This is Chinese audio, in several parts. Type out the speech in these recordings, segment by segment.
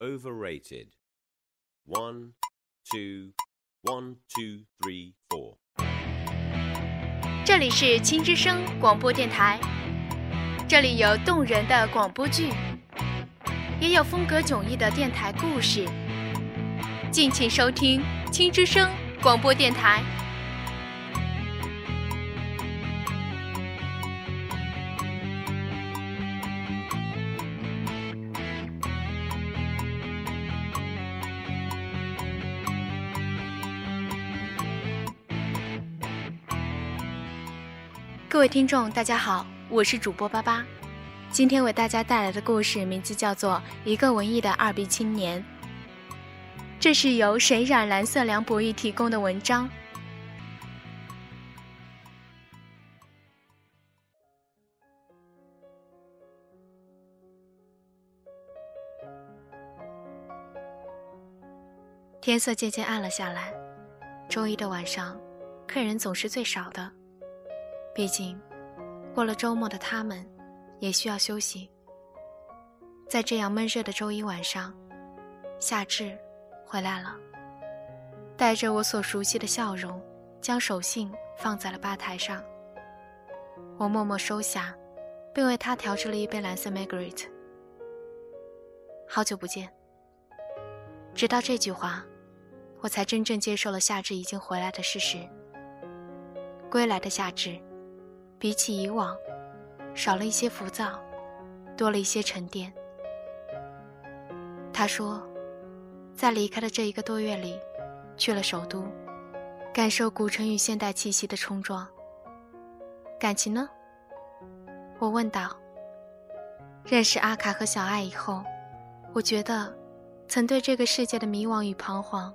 overrated. One, two, one, two, three, four. 这里是青之声广播电台，这里有动人的广播剧，也有风格迥异的电台故事。敬请收听青之声广播电台。各位听众，大家好，我是主播巴巴。今天为大家带来的故事名字叫做《一个文艺的二逼青年》。这是由谁染蓝色梁博弈提供的文章。天色渐渐暗了下来，周一的晚上，客人总是最少的。毕竟，过了周末的他们，也需要休息。在这样闷热的周一晚上，夏至回来了，带着我所熟悉的笑容，将手信放在了吧台上。我默默收下，并为他调制了一杯蓝色 Margaret。好久不见。直到这句话，我才真正接受了夏至已经回来的事实。归来的夏至。比起以往，少了一些浮躁，多了一些沉淀。他说，在离开的这一个多月里，去了首都，感受古城与现代气息的冲撞。感情呢？我问道。认识阿卡和小爱以后，我觉得，曾对这个世界的迷惘与彷徨，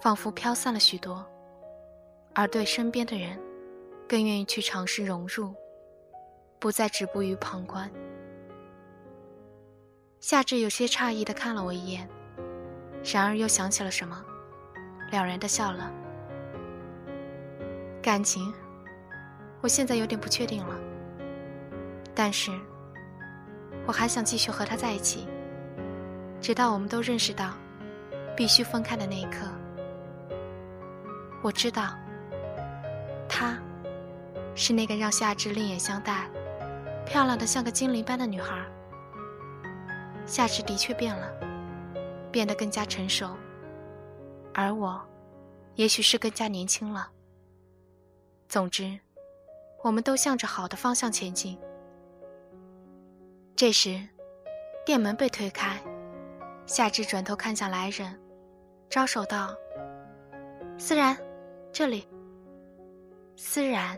仿佛飘散了许多，而对身边的人。更愿意去尝试融入，不再止步于旁观。夏至有些诧异的看了我一眼，然而又想起了什么，了然的笑了。感情，我现在有点不确定了，但是我还想继续和他在一起，直到我们都认识到必须分开的那一刻。我知道，他。是那个让夏至另眼相待、漂亮的像个精灵般的女孩。夏至的确变了，变得更加成熟，而我，也许是更加年轻了。总之，我们都向着好的方向前进。这时，店门被推开，夏至转头看向来人，招手道：“思然，这里。”思然。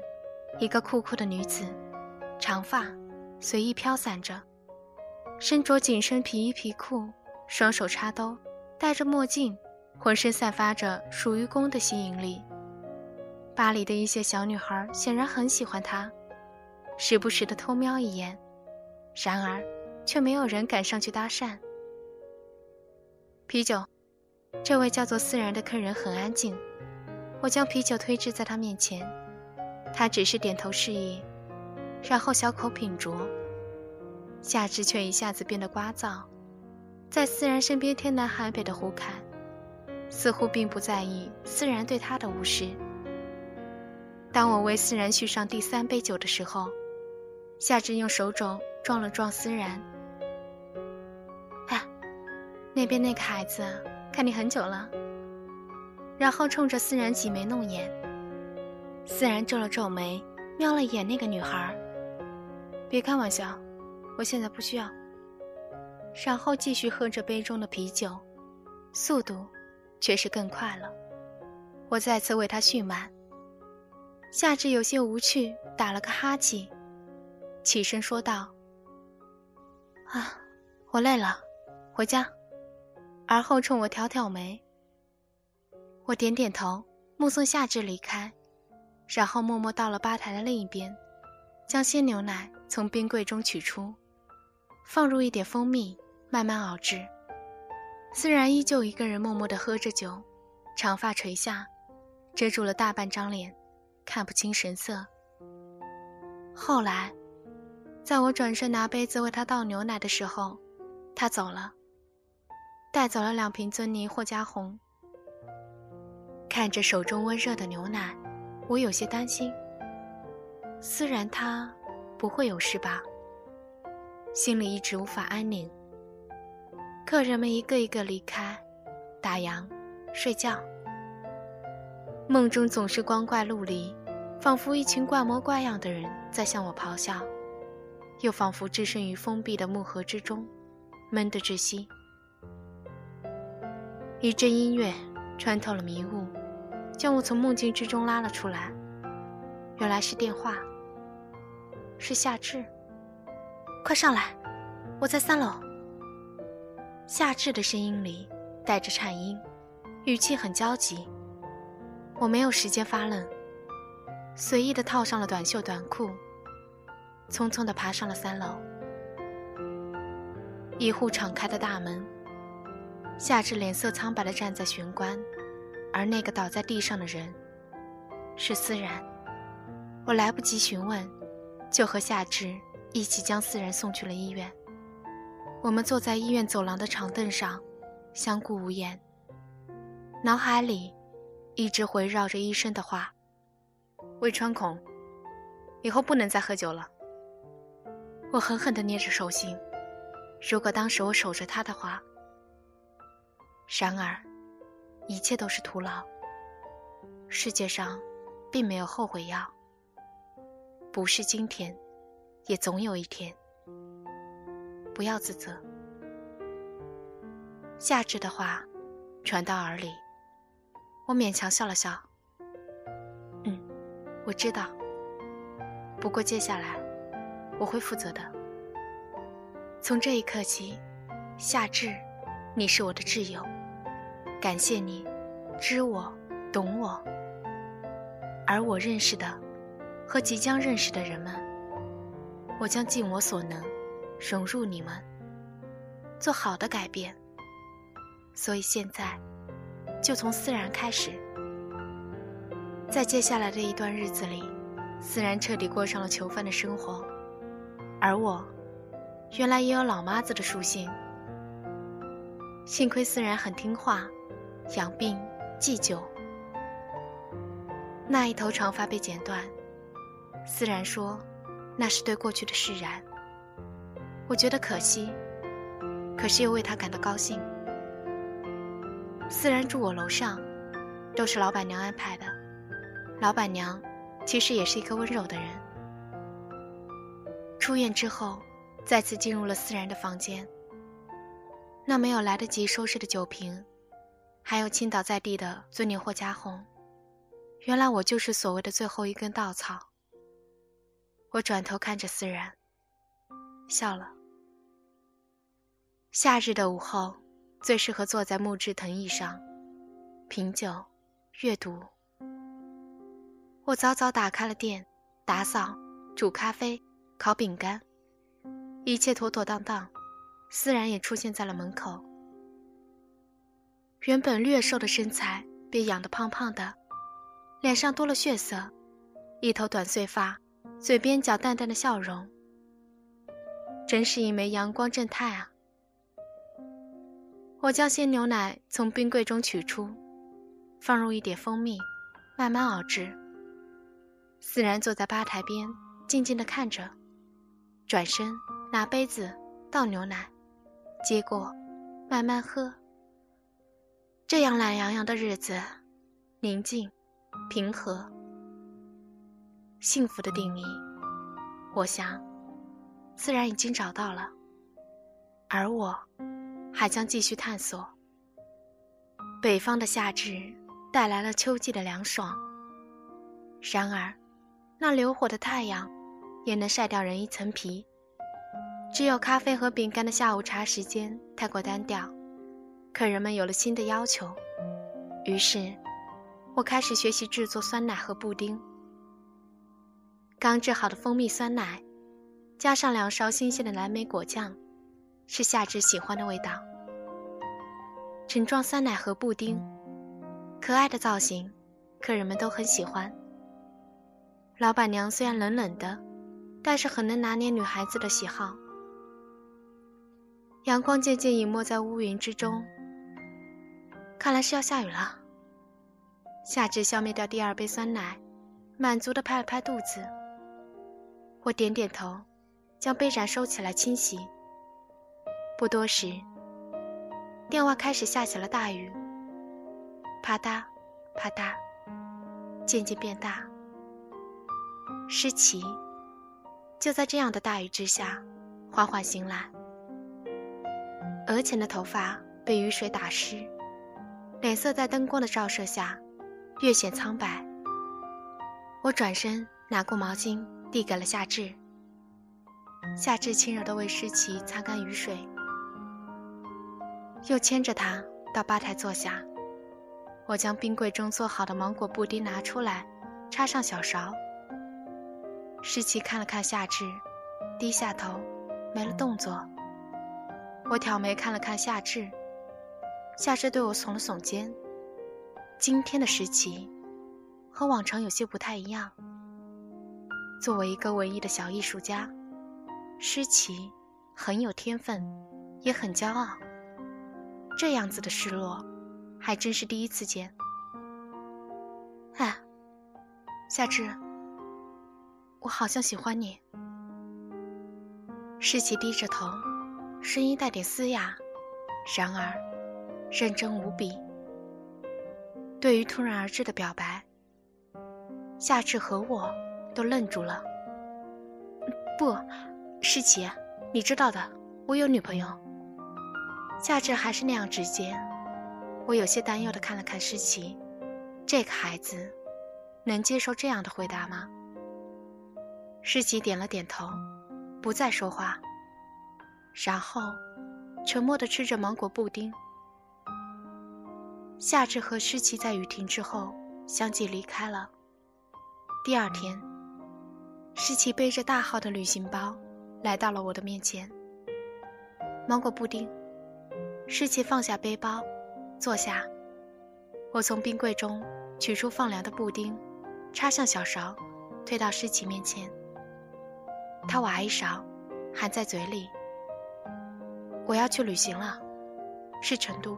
一个酷酷的女子，长发随意飘散着，身着紧身皮衣皮裤，双手插兜，戴着墨镜，浑身散发着属于公的吸引力。巴黎的一些小女孩显然很喜欢她，时不时的偷瞄一眼，然而却没有人敢上去搭讪。啤酒，这位叫做思然的客人很安静，我将啤酒推至在他面前。他只是点头示意，然后小口品酌。夏至却一下子变得聒噪，在思然身边天南海北的胡侃，似乎并不在意思然对他的无视。当我为思然续上第三杯酒的时候，夏至用手肘撞了撞思然。哎，那边那个孩子看你很久了，然后冲着思然挤眉弄眼。思然皱了皱眉，瞄了眼那个女孩。别开玩笑，我现在不需要。然后继续喝着杯中的啤酒，速度却是更快了。我再次为他续满。夏至有些无趣，打了个哈欠，起身说道：“啊，我累了，回家。”而后冲我挑挑眉。我点点头，目送夏至离开。然后默默到了吧台的另一边，将鲜牛奶从冰柜中取出，放入一点蜂蜜，慢慢熬制。思然依旧一个人默默地喝着酒，长发垂下，遮住了大半张脸，看不清神色。后来，在我转身拿杯子为他倒牛奶的时候，他走了。带走了两瓶尊尼或加红。看着手中温热的牛奶，我有些担心。思然他不会有事吧？心里一直无法安宁。客人们一个一个离开，打烊，睡觉。梦中总是光怪陆离，仿佛一群怪模怪样的人在向我咆哮，又仿佛置身于封闭的木盒之中，闷得窒息。一阵音乐穿透了迷雾，将我从梦境之中拉了出来。原来是电话，是夏至。快上来，我在三楼。夏至的声音里带着颤音，语气很焦急。我没有时间发愣，随意的套上了短袖短裤，匆匆的爬上了三楼。一户敞开的大门，夏至脸色苍白的站在玄关，而那个倒在地上的人是思然。我来不及询问，就和夏至一起将思然送去了医院。我们坐在医院走廊的长凳上，相顾无言，脑海里。一直围绕着医生的话：“胃穿孔，以后不能再喝酒了。”我狠狠地捏着手心。如果当时我守着他的话，然而，一切都是徒劳。世界上，并没有后悔药。不是今天，也总有一天。不要自责。夏至的话，传到耳里。我勉强笑了笑。嗯，我知道。不过接下来，我会负责的。从这一刻起，夏至，你是我的挚友。感谢你，知我，懂我。而我认识的，和即将认识的人们，我将尽我所能，融入你们，做好的改变。所以现在。就从思然开始，在接下来的一段日子里，思然彻底过上了囚犯的生活，而我，原来也有老妈子的属性。幸亏思然很听话，养病忌酒。那一头长发被剪断，思然说，那是对过去的释然。我觉得可惜，可是又为他感到高兴。思然住我楼上，都是老板娘安排的。老板娘其实也是一个温柔的人。出院之后，再次进入了思然的房间。那没有来得及收拾的酒瓶，还有倾倒在地的尊尼或加红，原来我就是所谓的最后一根稻草。我转头看着思然，笑了。夏日的午后。最适合坐在木质藤椅上，品酒、阅读。我早早打开了店，打扫、煮咖啡、烤饼干，一切妥妥当当。思然也出现在了门口。原本略瘦的身材被养得胖胖的，脸上多了血色，一头短碎发，嘴边角淡淡的笑容，真是一枚阳光正太啊！我将鲜牛奶从冰柜中取出，放入一点蜂蜜，慢慢熬制。思然坐在吧台边，静静地看着，转身拿杯子倒牛奶，接过，慢慢喝。这样懒洋洋的日子，宁静、平和、幸福的定义，我想，自然已经找到了，而我。还将继续探索。北方的夏至带来了秋季的凉爽。然而，那流火的太阳也能晒掉人一层皮。只有咖啡和饼干的下午茶时间太过单调，客人们有了新的要求。于是，我开始学习制作酸奶和布丁。刚制好的蜂蜜酸奶，加上两勺新鲜的蓝莓果酱。是夏至喜欢的味道。盛装酸奶和布丁，可爱的造型，客人们都很喜欢。老板娘虽然冷冷的，但是很能拿捏女孩子的喜好。阳光渐渐隐没在乌云之中，看来是要下雨了。夏至消灭掉第二杯酸奶，满足的拍了拍肚子。我点点头，将杯盏收起来清洗。不多时，电话开始下起了大雨，啪嗒，啪嗒，渐渐变大。诗琪就在这样的大雨之下，缓缓醒来。额前的头发被雨水打湿，脸色在灯光的照射下略显苍白。我转身拿过毛巾递给了夏至，夏至轻柔地为诗琪擦干雨水，又牵着她到吧台坐下。我将冰柜中做好的芒果布丁拿出来，插上小勺。诗琪看了看夏至，低下头，没了动作。我挑眉看了看夏至，夏至对我耸了耸肩。今天的诗琪和往常有些不太一样。作为一个文艺的小艺术家，诗琪很有天分，也很骄傲。这样子的失落，还真是第一次见。哎，夏至，我好像喜欢你。诗琪低着头。声音带点嘶哑，然而认真无比。对于突然而至的表白，夏至和我都愣住了。不，诗琪，你知道的，我有女朋友。夏至还是那样直接。我有些担忧的看了看诗琪，这个孩子能接受这样的回答吗？诗琪点了点头，不再说话。然后，沉默地吃着芒果布丁。夏至和诗琪在雨停之后相继离开了。第二天，诗琪背着大号的旅行包来到了我的面前。芒果布丁。诗琪放下背包，坐下。我从冰柜中取出放凉的布丁，插上小勺，推到诗琪面前。他挖一勺，含在嘴里。我要去旅行了，是成都。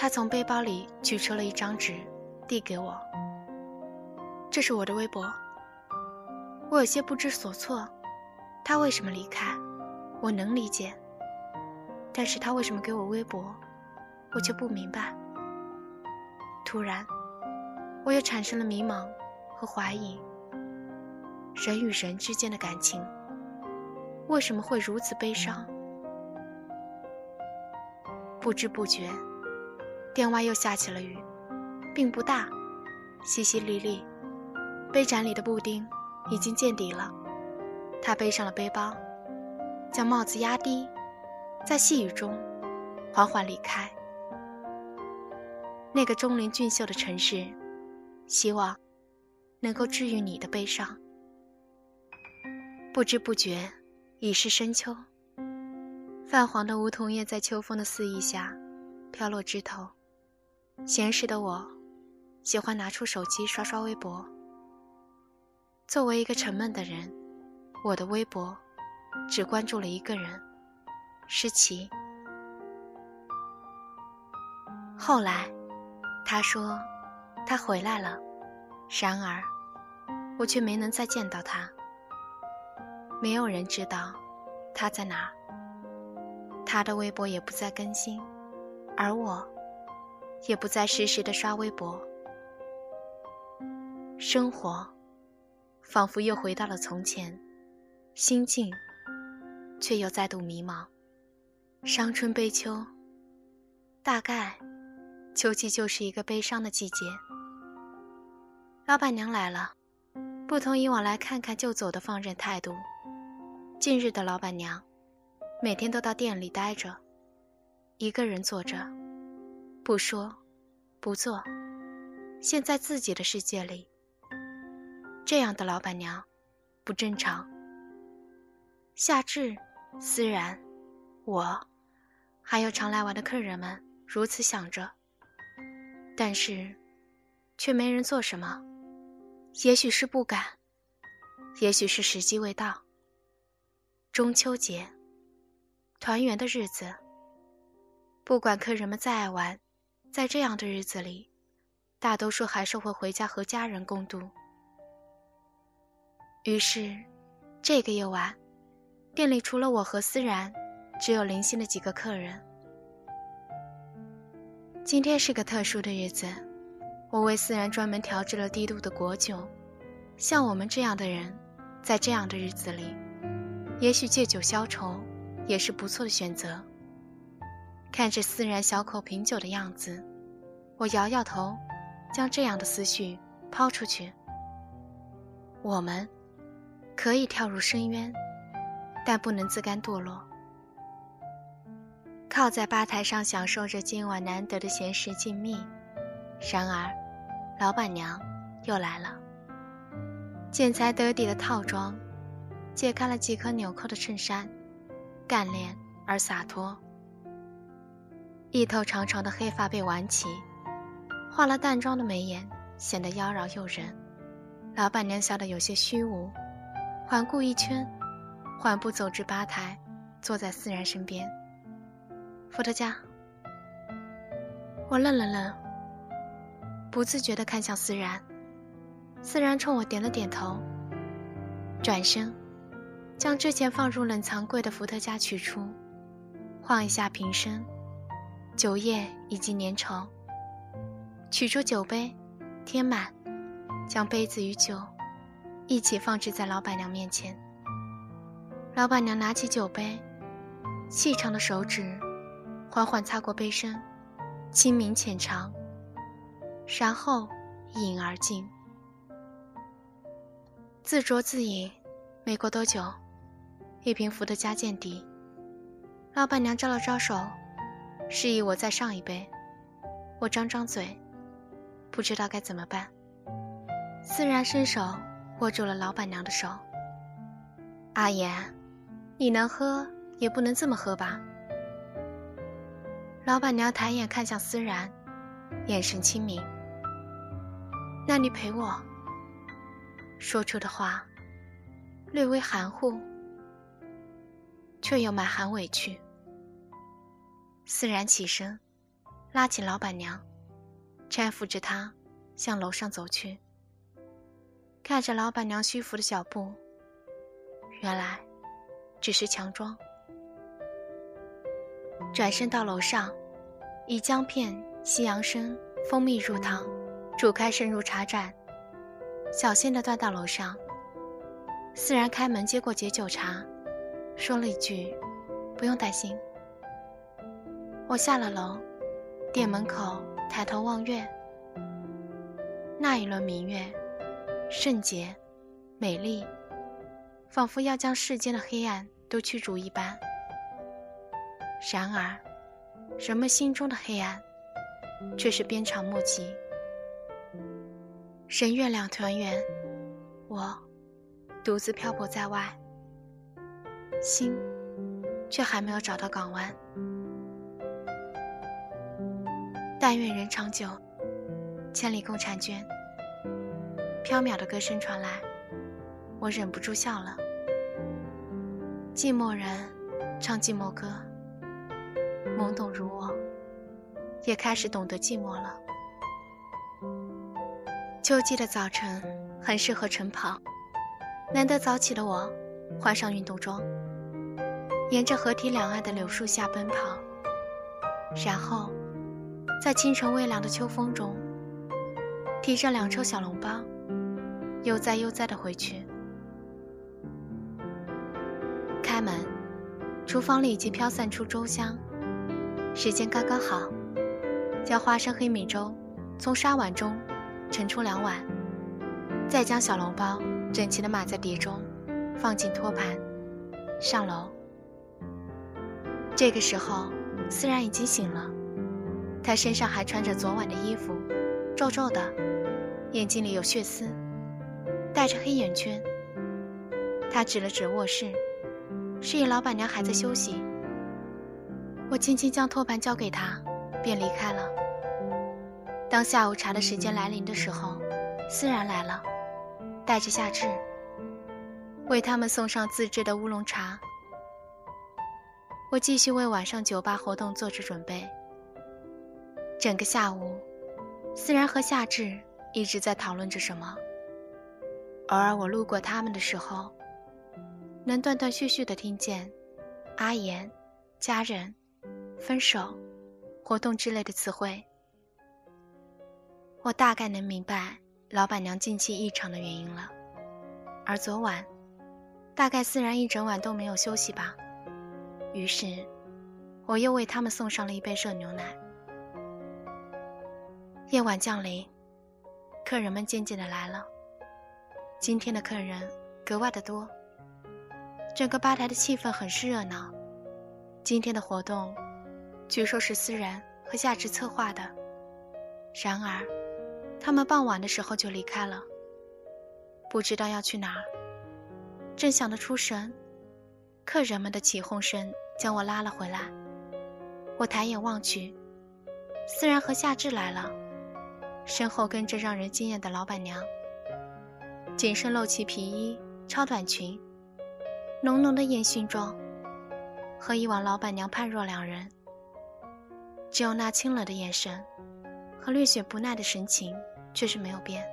他从背包里取出了一张纸，递给我。这是我的微博。我有些不知所措，他为什么离开，我能理解。但是他为什么给我微博，我却不明白。突然，我又产生了迷茫和怀疑。人与人之间的感情。为什么会如此悲伤？不知不觉，店外又下起了雨，并不大，淅淅沥沥。杯盏里的布丁已经见底了。他背上了背包，将帽子压低，在细雨中缓缓离开。那个钟灵俊秀的城市，希望能够治愈你的悲伤。不知不觉。已是深秋，泛黄的梧桐叶在秋风的肆意下飘落枝头。闲时的我，喜欢拿出手机刷刷微博。作为一个沉闷的人，我的微博只关注了一个人——诗琪。后来，他说他回来了，然而我却没能再见到他。没有人知道他在哪儿，他的微博也不再更新，而我也不再时时的刷微博。生活仿佛又回到了从前，心境却又再度迷茫。伤春悲秋，大概秋季就是一个悲伤的季节。老板娘来了，不同以往来看看就走的放任态度。近日的老板娘，每天都到店里待着，一个人坐着，不说，不做，陷在自己的世界里。这样的老板娘，不正常。夏至、思然、我，还有常来玩的客人们如此想着，但是，却没人做什么。也许是不敢，也许是时机未到。中秋节，团圆的日子，不管客人们再爱玩，在这样的日子里，大多数还是会回家和家人共度。于是，这个夜晚，店里除了我和思然，只有零星的几个客人。今天是个特殊的日子，我为思然专门调制了低度的果酒。像我们这样的人，在这样的日子里，也许借酒消愁，也是不错的选择。看着思然小口品酒的样子，我摇摇头，将这样的思绪抛出去。我们可以跳入深渊，但不能自甘堕落。靠在吧台上享受着今晚难得的闲时静谧，然而，老板娘又来了。剪裁得体的套装，解开了几颗纽扣的衬衫，干练而洒脱。一头长长的黑发被挽起，化了淡妆的眉眼显得妖娆诱人。老板娘笑得有些虚无，环顾一圈，缓步走至吧台，坐在思然身边。伏特加。我愣了愣，不自觉地看向思然，思然冲我点了点头，转身，将之前放入冷藏柜的伏特加取出，晃一下瓶身。酒液以及粘稠。取出酒杯，添满，将杯子与酒一起放置在老板娘面前。老板娘拿起酒杯，细长的手指缓缓擦过杯身，清明浅尝，然后一饮而尽。自酌自饮，没过多久，一瓶伏特加见底。老板娘招了招手。示意我再上一杯，我张张嘴，不知道该怎么办。思然伸手握住了老板娘的手。阿言，你能喝也不能这么喝吧？老板娘抬眼看向思然，眼神清明。那你陪我。说出的话略微含糊，却又满含委屈。思然起身，拉起老板娘，搀扶着她向楼上走去。看着老板娘虚浮的脚步，原来只是强装。转身到楼上，以姜片、西洋参、蜂蜜入汤，煮开渗入茶盏，小心地端到楼上。思然开门接过解酒茶，说了一句：“不用担心。”我下了楼，店门口抬头望月。那一轮明月，圣洁、美丽，仿佛要将世间的黑暗都驱逐一般。然而，人们心中的黑暗，却是鞭长莫及。人月两团圆，我独自漂泊在外，心却还没有找到港湾。但愿人长久，千里共婵娟。飘渺的歌声传来，我忍不住笑了。寂寞人唱寂寞歌，懵懂如我，也开始懂得寂寞了。秋季的早晨很适合晨跑，难得早起的我，换上运动装，沿着河堤两岸的柳树下奔跑，然后。在清晨微凉的秋风中，提着两抽小笼包，悠哉悠哉地回去。开门，厨房里已经飘散出粥香，时间刚刚好，将花生黑米粥从砂碗中盛出两碗，再将小笼包整齐地码在碟中，放进托盘，上楼。这个时候，思然已经醒了。他身上还穿着昨晚的衣服，皱皱的，眼睛里有血丝，戴着黑眼圈。他指了指卧室，示意老板娘还在休息。我轻轻将托盘交给他，便离开了。当下午茶的时间来临的时候，思然来了，带着夏至，为他们送上自制的乌龙茶。我继续为晚上酒吧活动做着准备。整个下午，思然和夏至一直在讨论着什么。偶尔我路过他们的时候，能断断续续的听见“阿言”“家人”“分手”“活动”之类的词汇。我大概能明白老板娘近期异常的原因了。而昨晚，大概思然一整晚都没有休息吧。于是，我又为他们送上了一杯热牛奶。夜晚降临，客人们渐渐的来了。今天的客人格外的多，整个吧台的气氛很是热闹。今天的活动，据说是思然和夏至策划的。然而，他们傍晚的时候就离开了，不知道要去哪儿。正想得出神，客人们的起哄声将我拉了回来。我抬眼望去，思然和夏至来了。身后跟着让人惊艳的老板娘，紧身露脐皮衣、超短裙，浓浓的烟熏妆，和以往老板娘判若两人。只有那清冷的眼神和略显不耐的神情却是没有变。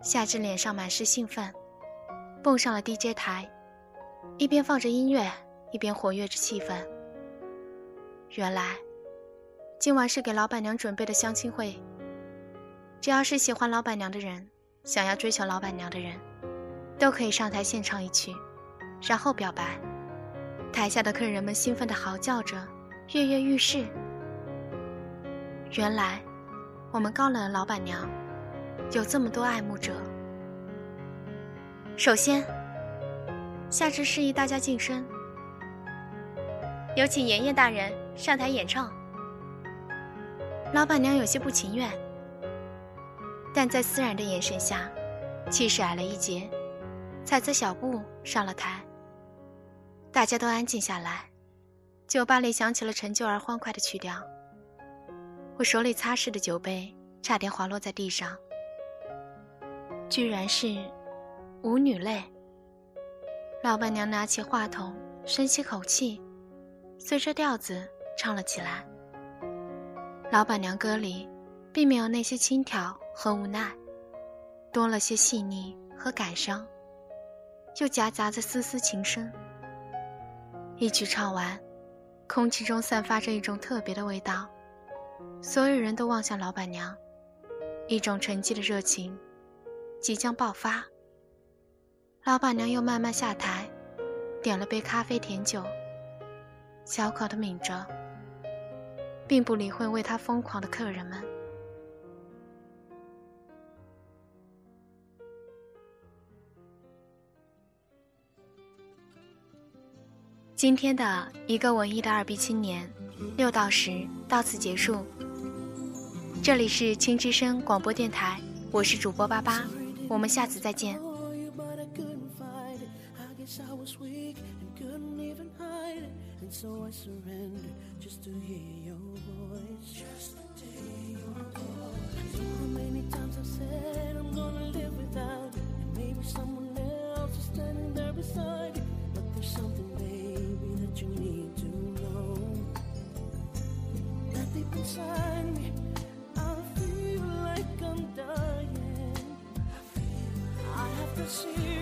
夏至脸上满是兴奋，蹦上了 DJ 台，一边放着音乐，一边活跃着气氛。原来，今晚是给老板娘准备的相亲会。只要是喜欢老板娘的人，想要追求老板娘的人，都可以上台献唱一曲，然后表白。台下的客人们兴奋地嚎叫着，跃跃欲试。原来，我们高冷的老板娘有这么多爱慕者。首先，夏至示意大家晋升，有请妍妍大人上台演唱。老板娘有些不情愿。但在思然的眼神下，气势矮了一截，踩着小步上了台。大家都安静下来，酒吧里响起了陈旧而欢快的曲调。我手里擦拭的酒杯差点滑落在地上，居然是《舞女泪》。老板娘拿起话筒，深吸口气，随着调子唱了起来。老板娘歌里并没有那些轻佻。和无奈，多了些细腻和感伤，又夹杂着丝丝情深。一曲唱完，空气中散发着一种特别的味道，所有人都望向老板娘，一种沉寂的热情即将爆发。老板娘又慢慢下台，点了杯咖啡甜酒，小口的抿着，并不理会为她疯狂的客人们。今天的一个文艺的二逼青年，六到十到此结束。这里是青之声广播电台，我是主播八八，我们下次再见。you need to know. That deep inside me I feel like I'm dying. I have to see